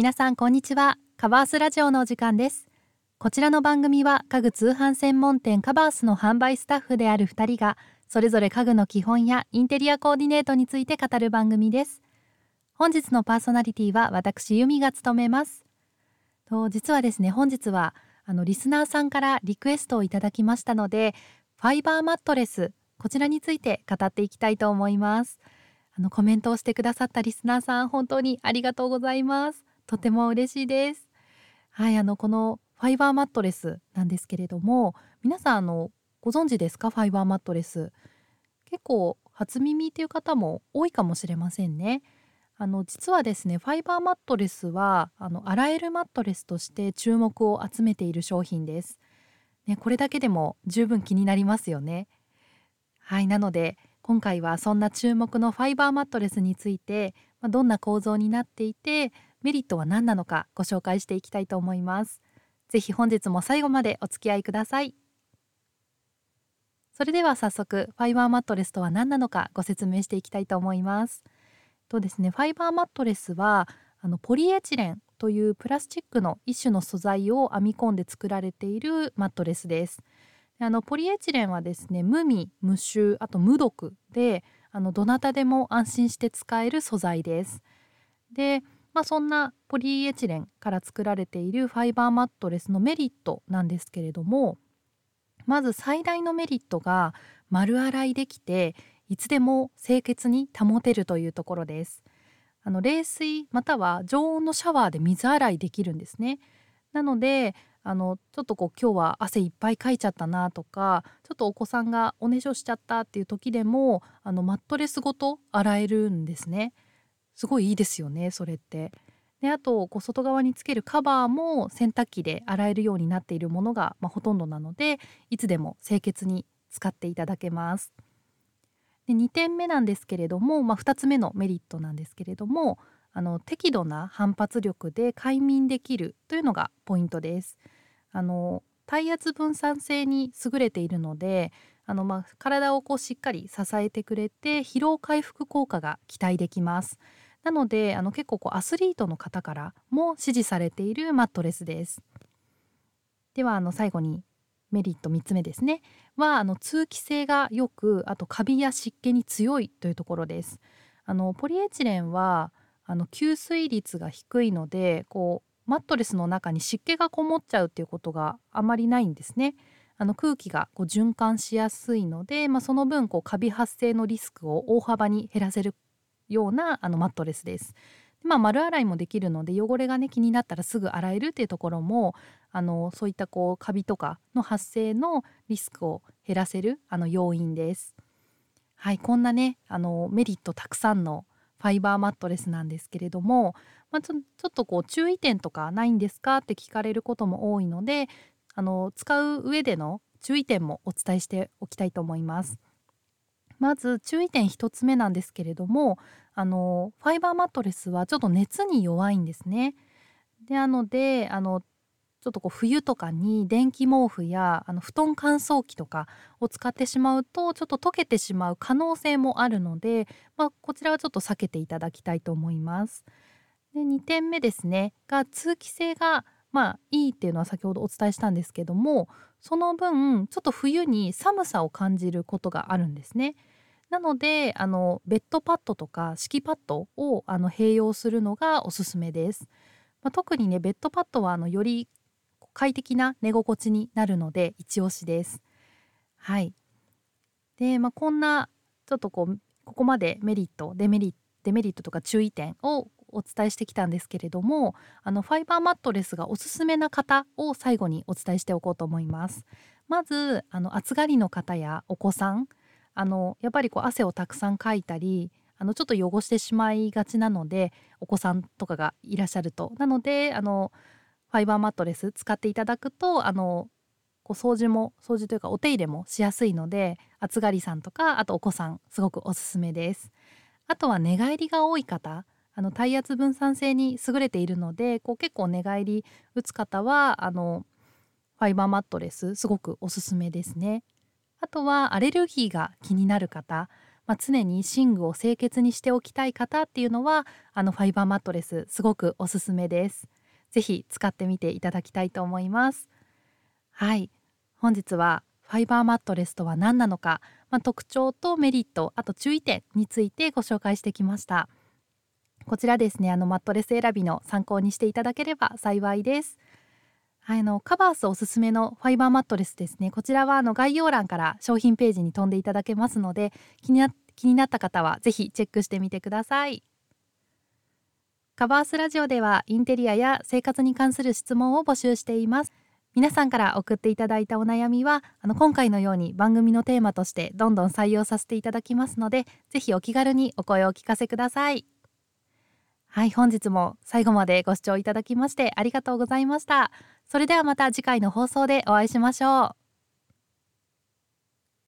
皆さんこんにちは。カバースラジオのお時間です。こちらの番組は家具通販専門店カバースの販売スタッフである2人がそれぞれ家具の基本やインテリアコーディネートについて語る番組です。本日のパーソナリティは私由美が務めます。と実はですね本日はあのリスナーさんからリクエストをいただきましたのでファイバーマットレスこちらについて語っていきたいと思います。あのコメントをしてくださったリスナーさん本当にありがとうございます。とても嬉しいです。はいあのこのファイバーマットレスなんですけれども皆さんあのご存知ですか？ファイバーマットレス。結構初耳っていう方も多いかもしれませんね。あの実はですねファイバーマットレスはあの洗えるマットレスとして注目を集めている商品です、ね、これだけでも十分気になりますよね。はいなので今回はそんな注目のファイバーマットレスについて、まあ、どんな構造になっていてメリットは何なのかご紹介していきたいと思います。ぜひ本日も最後までお付き合いください。それでは早速ファイバーマットレスとは何なのかご説明していきたいと思います。とですねファイバーマットレスはあのポリエチレンというプラスチックの一種の素材を編み込んで作られているマットレスです。あのポリエチレンはですね無味無臭あと無毒であのどなたでも安心して使える素材です。でまあ、そんなポリエチレンから作られているファイバーマットレスのメリットなんですけれどもまず最大のメリットが丸洗いできていつでも清潔に保てるというところです。あの冷水または常温のシャワーで水洗いできるんですね。なのであのちょっとこう今日は汗いっぱいかいちゃったなとかちょっとお子さんがおねしょしちゃったっていう時でもあのマットレスごと洗えるんですね。すごいいいですよねそれって。であとこう外側につけるカバーも洗濯機で洗えるようになっているものが、まあ、ほとんどなのでいつでも清潔に使っていただけます。で2点目なんですけれども、まあ、2つ目のメリットなんですけれどもあの適度な反発力で快眠できるというのがポイントです。あの体圧分散性に優れているのであの、まあ、体をこうしっかり支えてくれて疲労回復効果が期待できます。なのであの結構こうアスリートの方からも支持されているマットレスです。ではあの最後にメリット3つ目ですねはあの通気性が良くあとカビや湿気に強いというところです。あのポリエチレンはあの吸水率が低いのでこうマットレスの中に湿気がこもっちゃうっていうことがあまりないんですね。あの空気がこう循環しやすいので、まあ、その分こうカビ発生のリスクを大幅に減らせるようなあのマットレスです。まあ、丸洗いもできるので汚れがね気になったらすぐ洗えるっていうところもあのそういったこうカビとかの発生のリスクを減らせるあの要因です。はいこんなねあのメリットたくさんのファイバーマットレスなんですけれども、まあ、ちょちょっとこう注意点とかないんですかって聞かれることも多いのであの使う上での注意点もお伝えしておきたいと思います。まず注意点1つ目なんですけれどもあのファイバーマットレスはちょっと熱に弱いんですね。でなのであのちょっとこう冬とかに電気毛布やあの布団乾燥機とかを使ってしまうとちょっと溶けてしまう可能性もあるので、まあ、こちらはちょっと避けていただきたいと思います。で2点目ですねが通気性がまあいいっていうのは先ほどお伝えしたんですけどもその分ちょっと冬に寒さを感じることがあるんですね。なのであのベッドパッドとか敷きパッドをあの併用するのがおすすめです。まあ、特にねベッドパッドはあのより快適な寝心地になるので一押しです。はい。で、まあ、こんなちょっとこうここまでメリットデメリットデメリットとか注意点をお伝えしてきたんですけれどもあのファイバーマットレスがおすすめな方を最後にお伝えしておこうと思います。まずあの暑がりの方やお子さんあのやっぱりこう汗をたくさんかいたりあのちょっと汚してしまいがちなのでお子さんとかがいらっしゃるとなのであのファイバーマットレス使っていただくとあのこう掃除も掃除というかお手入れもしやすいので暑がりさんとかあとお子さんすごくおすすめです。あとは寝返りが多い方あの体圧分散性に優れているのでこう結構寝返り打つ方はあのファイバーマットレスすごくおすすめですね。あとはアレルギーが気になる方、まあ、常に寝具を清潔にしておきたい方っていうのはあのファイバーマットレスすごくおすすめです。ぜひ使ってみていただきたいと思います。はい。本日はファイバーマットレスとは何なのか、まあ、特徴とメリットあと注意点についてご紹介してきました。こちらですねあのマットレス選びの参考にしていただければ幸いです。あのカバースおすすめのファイバーマットレスですね。こちらはあの概要欄から商品ページに飛んでいただけますので気にな気になった方はぜひチェックしてみてください。カバースラジオではインテリアや生活に関する質問を募集しています。皆さんから送っていただいたお悩みはあの今回のように番組のテーマとしてどんどん採用させていただきますのでぜひお気軽にお声をお聞かせください。はい本日も最後までご視聴いただきましてありがとうございました。それではまた次回の放送でお会いしましょう。